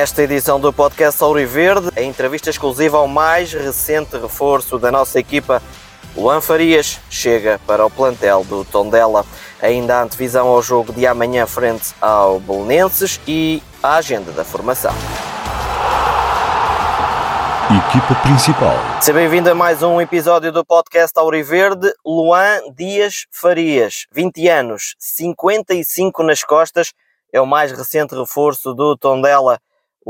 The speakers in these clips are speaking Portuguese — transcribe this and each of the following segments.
Nesta edição do podcast Auriverde, a entrevista exclusiva ao mais recente reforço da nossa equipa, Luan Farias, chega para o plantel do Tondela. Ainda a antevisão ao jogo de amanhã frente ao Belenenses e a agenda da formação. Equipa principal. Seja bem-vindo a mais um episódio do podcast Auriverde. Luan Dias Farias, 20 anos, 55 nas costas, é o mais recente reforço do Tondela.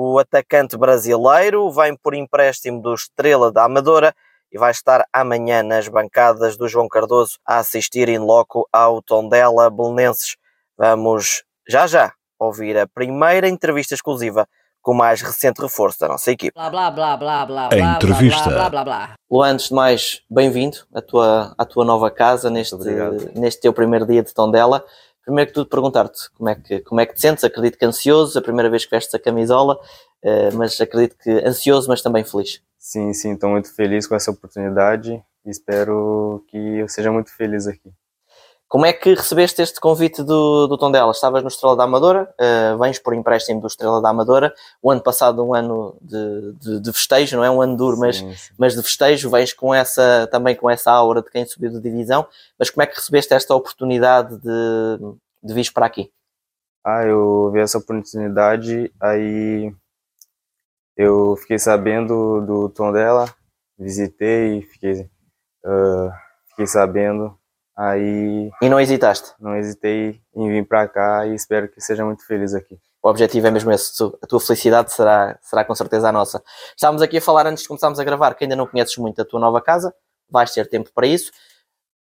O atacante brasileiro vem por empréstimo do Estrela da Amadora e vai estar amanhã nas bancadas do João Cardoso a assistir em loco ao Tondela Belenenses. Vamos já já ouvir a primeira entrevista exclusiva com o mais recente reforço da nossa equipe. Blá blá blá blá blá. A entrevista. Blá, blá, blá, blá. Luan, antes de mais, bem-vindo à tua, à tua nova casa neste, neste teu primeiro dia de Tondela. Primeiro que tudo, perguntar-te como é, que, como é que te sentes. Acredito que ansioso, a primeira vez que vestes a camisola, eh, mas acredito que ansioso, mas também feliz. Sim, sim, estou muito feliz com essa oportunidade e espero que eu seja muito feliz aqui. Como é que recebeste este convite do, do Tondela? Estavas no Estrela da Amadora, eh, vens por empréstimo do Estrela da Amadora. O ano passado, um ano de, de, de festejo, não é um ano duro, mas, Sim, sim. mas de festejo, vens com essa, também com essa aura de quem subiu de divisão. Mas como é que recebeste esta oportunidade de, de vir para aqui? Ah, eu vi essa oportunidade, aí eu fiquei sabendo do tom dela, visitei, fiquei, ah, fiquei sabendo, aí E não hesitaste? não hesitei em vir para cá e espero que seja muito feliz aqui. O objetivo é mesmo esse. A tua felicidade será, será com certeza a nossa. Estávamos aqui a falar antes de começarmos a gravar que ainda não conheces muito a tua nova casa, vais ter tempo para isso.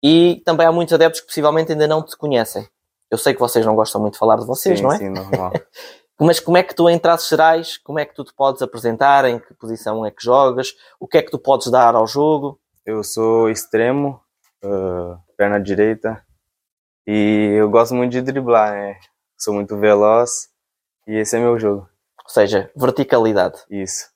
E também há muitos adeptos que possivelmente ainda não te conhecem. Eu sei que vocês não gostam muito de falar de vocês, sim, não é? sim, normal. Mas como é que tu, em traços gerais, como é que tu te podes apresentar? Em que posição é que jogas? O que é que tu podes dar ao jogo? Eu sou extremo, ah, perna direita, e eu gosto muito de driblar, né? Sou muito veloz e esse é meu jogo. Ou seja, verticalidade. Isso.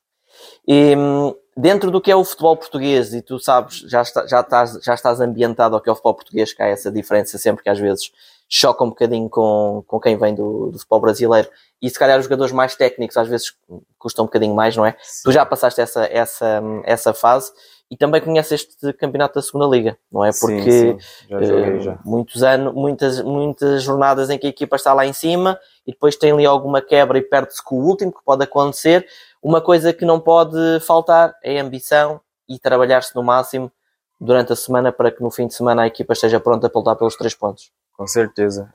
E hum, dentro do que é o futebol português, e tu sabes, já, está- já, estás, já estás ambientado ao que é o futebol português, que há essa diferença sempre que às vezes choca um bocadinho com, com quem vem do, do futebol brasileiro. E se calhar os jogadores mais técnicos às vezes custam um bocadinho mais, não é? Tu já passaste essa, essa, essa fase e também conheces este campeonato da segunda liga, não é? Porque sim, sim, já joguei eh, já. muitos anos, muitas, muitas jornadas em que a equipa está lá em cima e depois tem ali alguma quebra e perde-se com o último, que pode acontecer. Uma coisa que não pode faltar é a ambição e trabalhar-se no máximo durante a semana para que no fim de semana a equipa esteja pronta para lutar pelos três pontos. Com certeza.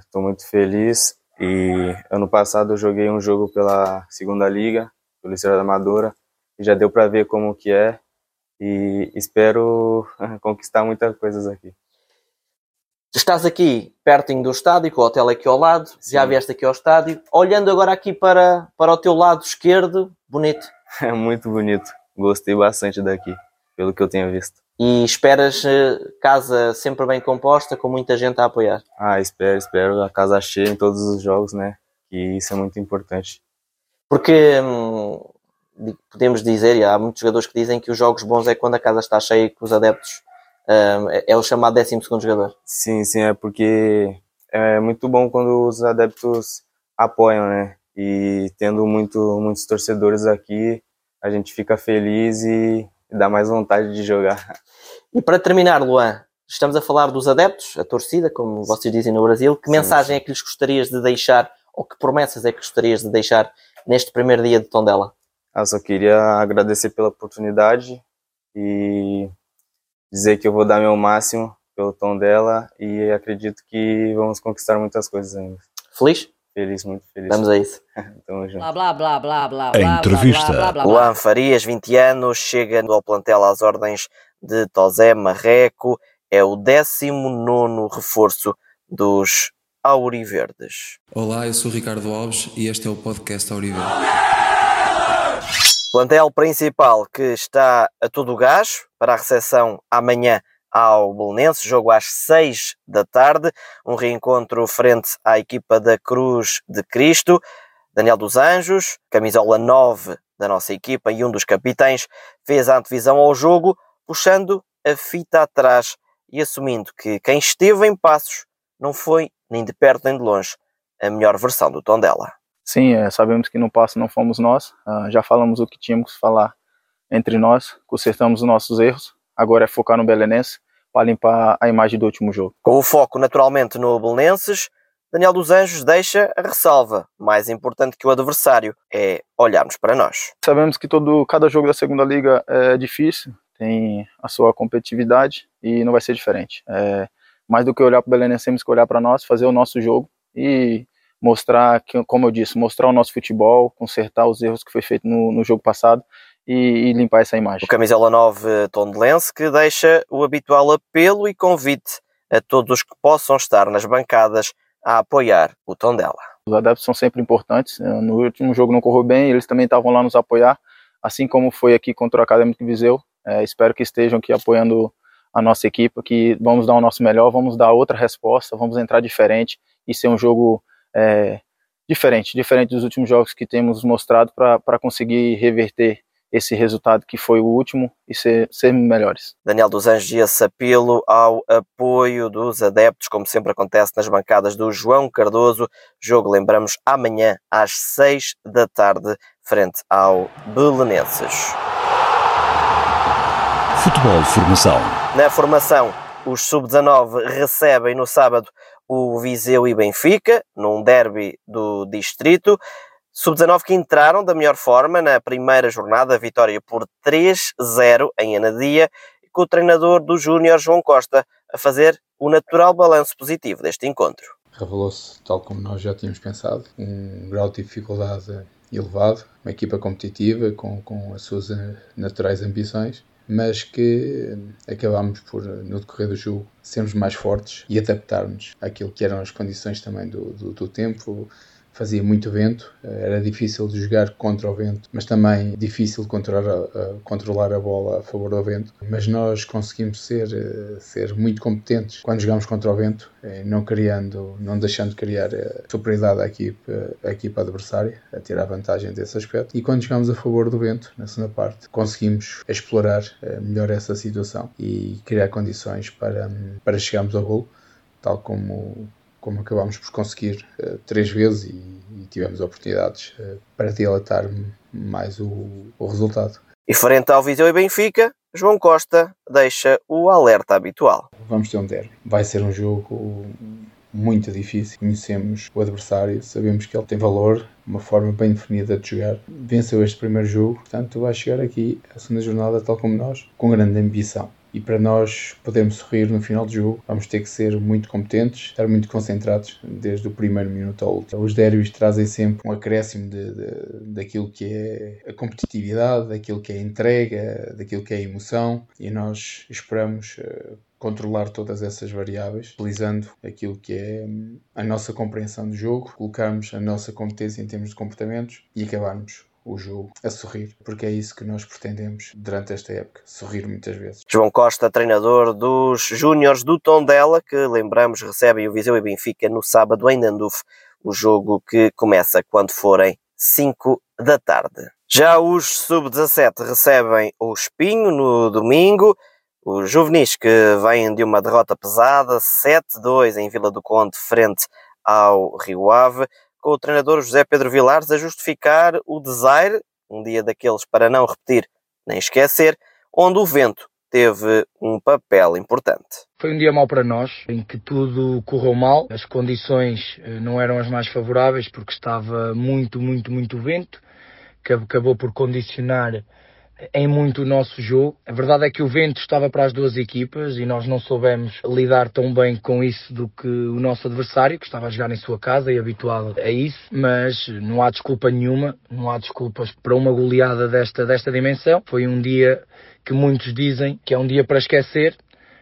Estou muito feliz e ano passado eu joguei um jogo pela segunda liga, pelo Estrela da Amadora, e já deu para ver como que é e espero conquistar muitas coisas aqui. Estás aqui pertinho do estádio, com o hotel aqui ao lado, já Sim. vieste aqui ao estádio, olhando agora aqui para, para o teu lado esquerdo, bonito. É muito bonito. Gostei bastante daqui, pelo que eu tenho visto. E esperas eh, casa sempre bem composta, com muita gente a apoiar. Ah, espero, espero a casa cheia em todos os jogos, né? Que isso é muito importante. Porque hum, podemos dizer, e há muitos jogadores que dizem que os jogos bons é quando a casa está cheia e que os adeptos hum, é, é o chamado 12 jogador. Sim, sim, é porque é muito bom quando os adeptos apoiam, né? E tendo muito, muitos torcedores aqui, a gente fica feliz e dá mais vontade de jogar. E para terminar, Luan, estamos a falar dos adeptos, a torcida, como vocês dizem no Brasil. Que Sim, mensagem é que lhes gostarias de deixar, ou que promessas é que gostarias de deixar neste primeiro dia de Tondela? Eu só queria agradecer pela oportunidade e dizer que eu vou dar meu máximo pelo tom dela e acredito que vamos conquistar muitas coisas ainda. Feliz? Feliz, muito feliz. Vamos a isso. Tamo junto. Blá blá blá blá blá. A blá, entrevista. Blá, blá, blá, blá, Luan Farias, 20 anos, chega ao plantel às ordens de Tosé Marreco, é o 19 reforço dos Auriverdes. Olá, eu sou o Ricardo Alves e este é o podcast Auriver. Plantel principal que está a todo o gás para a recepção amanhã ao Belenense, jogo às 6 da tarde, um reencontro frente à equipa da Cruz de Cristo. Daniel dos Anjos, camisola 9 da nossa equipa e um dos capitães, fez a antevisão ao jogo, puxando a fita atrás e assumindo que quem esteve em passos não foi, nem de perto nem de longe, a melhor versão do Tondela. Sim, é, sabemos que no passo não fomos nós, uh, já falamos o que tínhamos que falar entre nós, consertamos os nossos erros, agora é focar no Belenense para limpar a imagem do último jogo. Com o foco naturalmente no Belenenses, Daniel dos Anjos deixa a ressalva. Mais importante que o adversário é olharmos para nós. Sabemos que todo, cada jogo da segunda liga é difícil, tem a sua competitividade e não vai ser diferente. É, mais do que olhar para o Belenense, temos que olhar para nós, fazer o nosso jogo e mostrar, que, como eu disse, mostrar o nosso futebol, consertar os erros que foi feito no, no jogo passado e, e, limpar essa imagem. O Camisola 9 Tondelense que deixa o habitual apelo e convite a todos que possam estar nas bancadas a apoiar o Tondela. Os adeptos são sempre importantes. Eh, no último jogo não correu bem, eles também estavam lá nos apoiar, assim como foi aqui contra o Acadêmico Viseu. É, espero que estejam aqui apoiando a nossa equipe, que vamos dar o nosso melhor, vamos dar outra resposta, vamos entrar diferente e ser um jogo é, diferente, diferente dos últimos jogos que temos mostrado para conseguir reverter esse resultado que foi o último e ser, ser melhores. Daniel dos Anjos esse apelo ao apoio dos adeptos, como sempre acontece nas bancadas do João Cardoso. Jogo, lembramos, amanhã às seis da tarde, frente ao Belenenses. Futebol Formação. Na formação, os sub-19 recebem no sábado o Viseu e Benfica, num derby do distrito. Sub-19 que entraram da melhor forma na primeira jornada, vitória por 3-0 em Anadia, com o treinador do Júnior João Costa a fazer o natural balanço positivo deste encontro. Revelou-se, tal como nós já tínhamos pensado, um grau de dificuldade elevado, uma equipa competitiva com, com as suas naturais ambições, mas que acabámos por, no decorrer do jogo, sermos mais fortes e adaptarmos àquilo que eram as condições também do, do, do tempo, fazia muito vento, eh, era difícil de jogar contra o vento, mas também difícil controlar a, controlar a bola a favor do vento. Mas nós conseguimos ser, eh, ser muito competentes quando jogamos contra o vento, eh, não criando, não deixando de criar superioridade à equipa, à equipa adversária, a tirar vantagem desse aspecto. E quando jogamos a favor do vento, na segunda parte, conseguimos explorar melhor essa situação e criar condições para, para chegarmos ao gol, tal como como acabámos por conseguir uh, três vezes e, e tivemos oportunidades uh, para dilatar mais o, o resultado. E frente ao Viseu e Benfica, João Costa deixa o alerta habitual. Vamos ter um derby. Vai ser um jogo muito difícil. Conhecemos o adversário, sabemos que ele tem valor, uma forma bem definida de jogar. Venceu este primeiro jogo, portanto vai chegar aqui a segunda jornada, tal como nós, com grande ambição e para nós podermos sorrir no final do jogo, vamos ter que ser muito competentes, estar muito concentrados desde o primeiro minuto ao último. Os derbys trazem sempre um acréscimo de, de, daquilo que é a competitividade, daquilo que é a entrega, daquilo que é a emoção e nós esperamos uh, controlar todas essas variáveis, utilizando aquilo que é hum, a nossa compreensão do jogo, colocarmos a nossa competência em termos de comportamentos e acabarmos o jogo a sorrir, porque é isso que nós pretendemos durante esta época, sorrir muitas vezes. João Costa, treinador dos Júniores do Tondela, que lembramos recebe o Viseu e Benfica no sábado em Nanduf, o jogo que começa quando forem 5 da tarde. Já os sub-17 recebem o Espinho no domingo. Os juvenis que vêm de uma derrota pesada, 7-2 em Vila do Conde, frente ao Rio Ave com o treinador José Pedro Vilares a justificar o desire, um dia daqueles para não repetir nem esquecer, onde o vento teve um papel importante. Foi um dia mau para nós, em que tudo correu mal, as condições eh, não eram as mais favoráveis porque estava muito, muito, muito vento, que acabou por condicionar em muito o nosso jogo. A verdade é que o vento estava para as duas equipas e nós não soubemos lidar tão bem com isso do que o nosso adversário, que estava a jogar em sua casa e habituado a isso, mas não há desculpa nenhuma, não há desculpas para uma goleada desta, desta dimensão. Foi um dia que muitos dizem que é um dia para esquecer.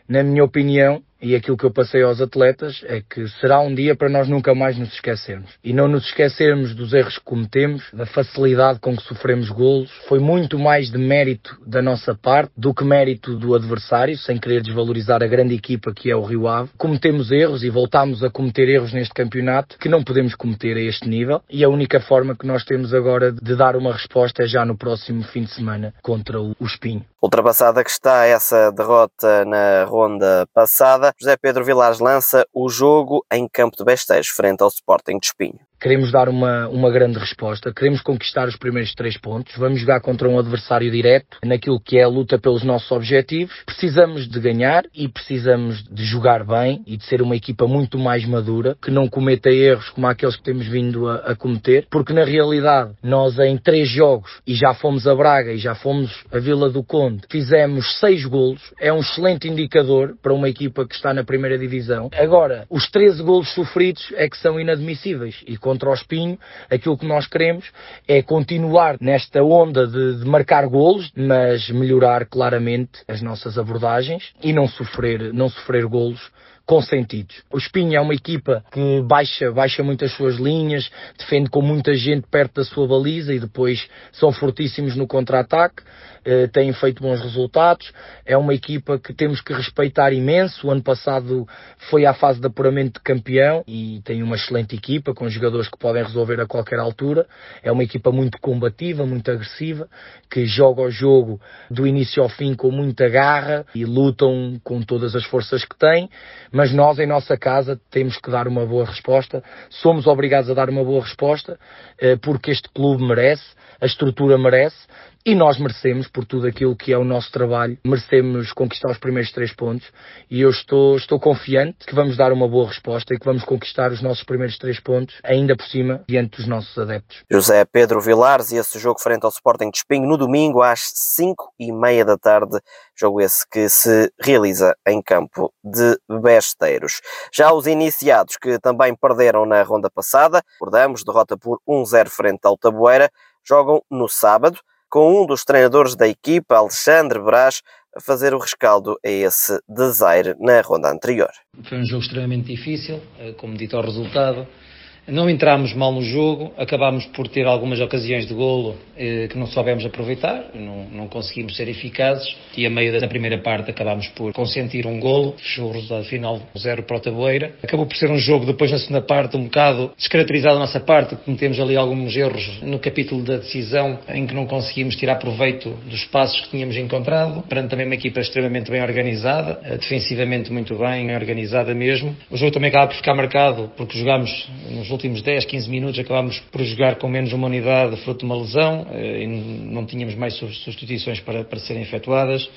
Na minha opinião, e aquilo que eu passei aos atletas é que será um dia para nós nunca mais nos esquecermos. E não nos esquecermos dos erros que cometemos, da facilidade com que sofremos golos. Foi muito mais de mérito da nossa parte do que mérito do adversário, sem querer desvalorizar a grande equipa que é o Rio Ave. Cometemos erros e voltámos a cometer erros neste campeonato que não podemos cometer a este nível. E a única forma que nós temos agora de dar uma resposta é já no próximo fim de semana contra o Espinho. Ultrapassada que está essa derrota na ronda passada, José Pedro Vilares lança o jogo em campo de Besteiros, frente ao Sporting de Espinho. Queremos dar uma, uma grande resposta, queremos conquistar os primeiros três pontos, vamos jogar contra um adversário direto naquilo que é a luta pelos nossos objetivos. Precisamos de ganhar e precisamos de jogar bem e de ser uma equipa muito mais madura, que não cometa erros como aqueles que temos vindo a, a cometer, porque na realidade nós em três jogos e já fomos a Braga e já fomos a Vila do Conde, fizemos seis golos, é um excelente indicador para uma equipa que está na primeira divisão. Agora, os 13 golos sofridos é que são inadmissíveis e contra o Espinho, aquilo que nós queremos é continuar nesta onda de, de marcar golos, mas melhorar claramente as nossas abordagens e não sofrer, não sofrer golos consentidos. O Espinho é uma equipa que baixa, baixa muito as suas linhas, defende com muita gente perto da sua baliza e depois são fortíssimos no contra-ataque, eh, têm feito bons resultados. É uma equipa que temos que respeitar imenso. O ano passado foi à fase de apuramento de campeão e tem uma excelente equipa com jogadores que podem resolver a qualquer altura. É uma equipa muito combativa, muito agressiva, que joga o jogo do início ao fim com muita garra e lutam com todas as forças que têm mas nós em nossa casa temos que dar uma boa resposta, somos obrigados a dar uma boa resposta, eh, porque este clube merece, a estrutura merece, e nós merecemos, por tudo aquilo que é o nosso trabalho, merecemos conquistar os primeiros três pontos e eu estou, estou confiante que vamos dar uma boa resposta e que vamos conquistar os nossos primeiros três pontos, ainda por cima, diante dos nossos adeptos. José Pedro Vilares e esse jogo frente ao Sporting de Espinho no domingo às cinco e meia da tarde, jogo esse que se realiza em campo de Já os iniciados que também perderam na ronda passada, recordamos, derrota por 1-0 frente ao Tabueira, jogam no sábado, com um dos treinadores da equipa, Alexandre Brás, a fazer o rescaldo a esse desaire na ronda anterior. Foi um jogo extremamente difícil, eh, como dito ao resultado. Não entramos mal no jogo, acabámos por ter algumas ocasiões de golo eh, que não soubemos aproveitar, não, não, conseguimos ser eficazes e a meio da primeira parte acabámos por consentir um golo, fechou o resultado final 0 para o Taboeira. Acabou por ser um jogo depois na segunda parte um bocado descaracterizado da nossa parte, cometemos ali alguns erros no capítulo da decisão em que não conseguimos tirar proveito dos passos que tínhamos encontrado, perante também uma equipa extremamente bem organizada, eh, defensivamente muito bem organizada mesmo. O jogo também acaba por ficar marcado porque jogámos nos últimos 10, 15 minutos acabámos por jogar com menos uma unidade fruto de uma lesão eh, e não tínhamos mais substituições para, para serem efetuadas.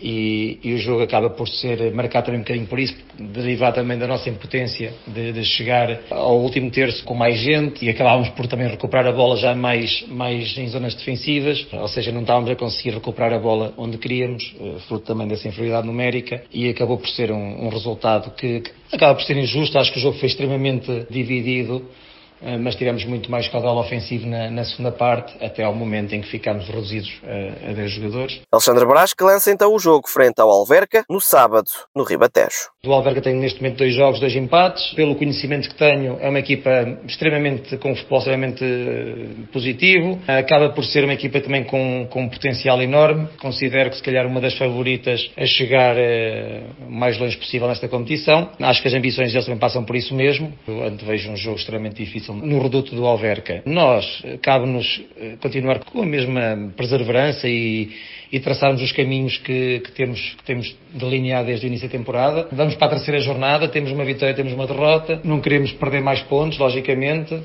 E, e, o jogo acaba por ser marcado também um bocadinho por isso, derivado também da nossa impotência de, de, chegar ao último terço com mais gente e acabávamos por também recuperar a bola já mais, mais em zonas defensivas, ou seja, não estávamos a conseguir recuperar a bola onde queríamos, eh, fruto também dessa inferioridade numérica, e acabou por ser um, um resultado que, que acaba por ser injusto. Acho que o jogo foi extremamente dividido mas tivemos muito mais caudal ofensivo na, na, segunda parte, até ao momento em que ficámos reduzidos a, a 10 jogadores. Alexandre Brás que lança então o jogo frente ao Alverca, no sábado, no Ribatejo. O Alverca tem neste momento dois jogos, dois empates. Pelo conhecimento que tenho, é uma equipa extremamente, com um futebol extremamente eh, positivo. Acaba por ser uma equipa também com, com um potencial enorme. Considero que se calhar uma das favoritas a chegar eh, o mais longe possível nesta competição. Acho que as ambições deles também passam por isso mesmo. Eu vejo um jogo extremamente difícil no reduto do Alverca. Nós, eh, cabe-nos continuar com a mesma perseverança e, e traçarmos os caminhos que, que, temos, que temos delineado desde o início da temporada. Vamos para a terceira jornada, temos uma vitória, temos uma derrota, não queremos perder mais pontos, logicamente.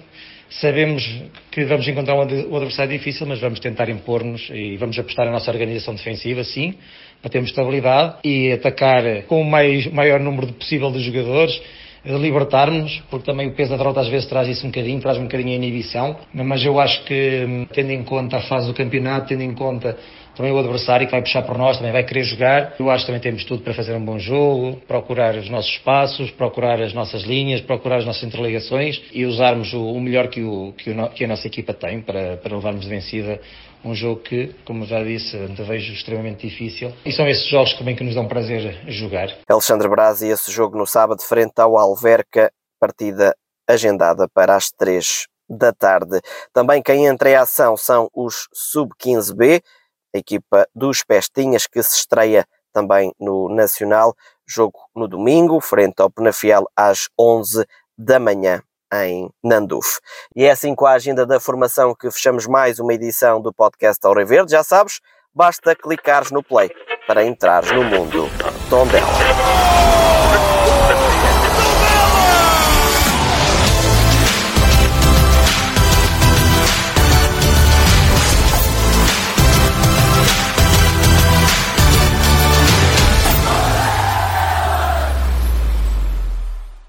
Sabemos que vamos encontrar um adversário difícil, mas vamos tentar impor-nos e vamos apostar na nossa organização defensiva, sim, para termos estabilidade e atacar com o mais, maior número possível de jogadores libertarmos, porque também o peso da derrota às vezes traz isso um bocadinho, traz um bocadinho a inibição, mas eu acho que, tendo em conta a fase do campeonato, tendo em conta também o adversário que vai puxar por nós, também vai querer jogar. Eu acho que também temos tudo para fazer um bom jogo, procurar os nossos espaços, procurar as nossas linhas, procurar as nossas interligações e usarmos o, o melhor que, o, que, o, que, a nossa equipa tem para, para levarmos de vencida um jogo que, como já disse, vejo extremamente difícil. E são esses jogos também que nos dão prazer jogar. Alexandre Braz e esse jogo no sábado frente ao Alverca, partida agendada para as três da tarde. Também quem entra em ação são os Sub-15B, a equipa dos Pestinhas que se estreia também no Nacional, jogo no domingo, frente ao Penafiel às 11 da manhã em Nanduf. E é assim com a agenda da formação que fechamos mais uma edição do podcast Verde. Já sabes, basta clicares no play para entrares no mundo Tondela.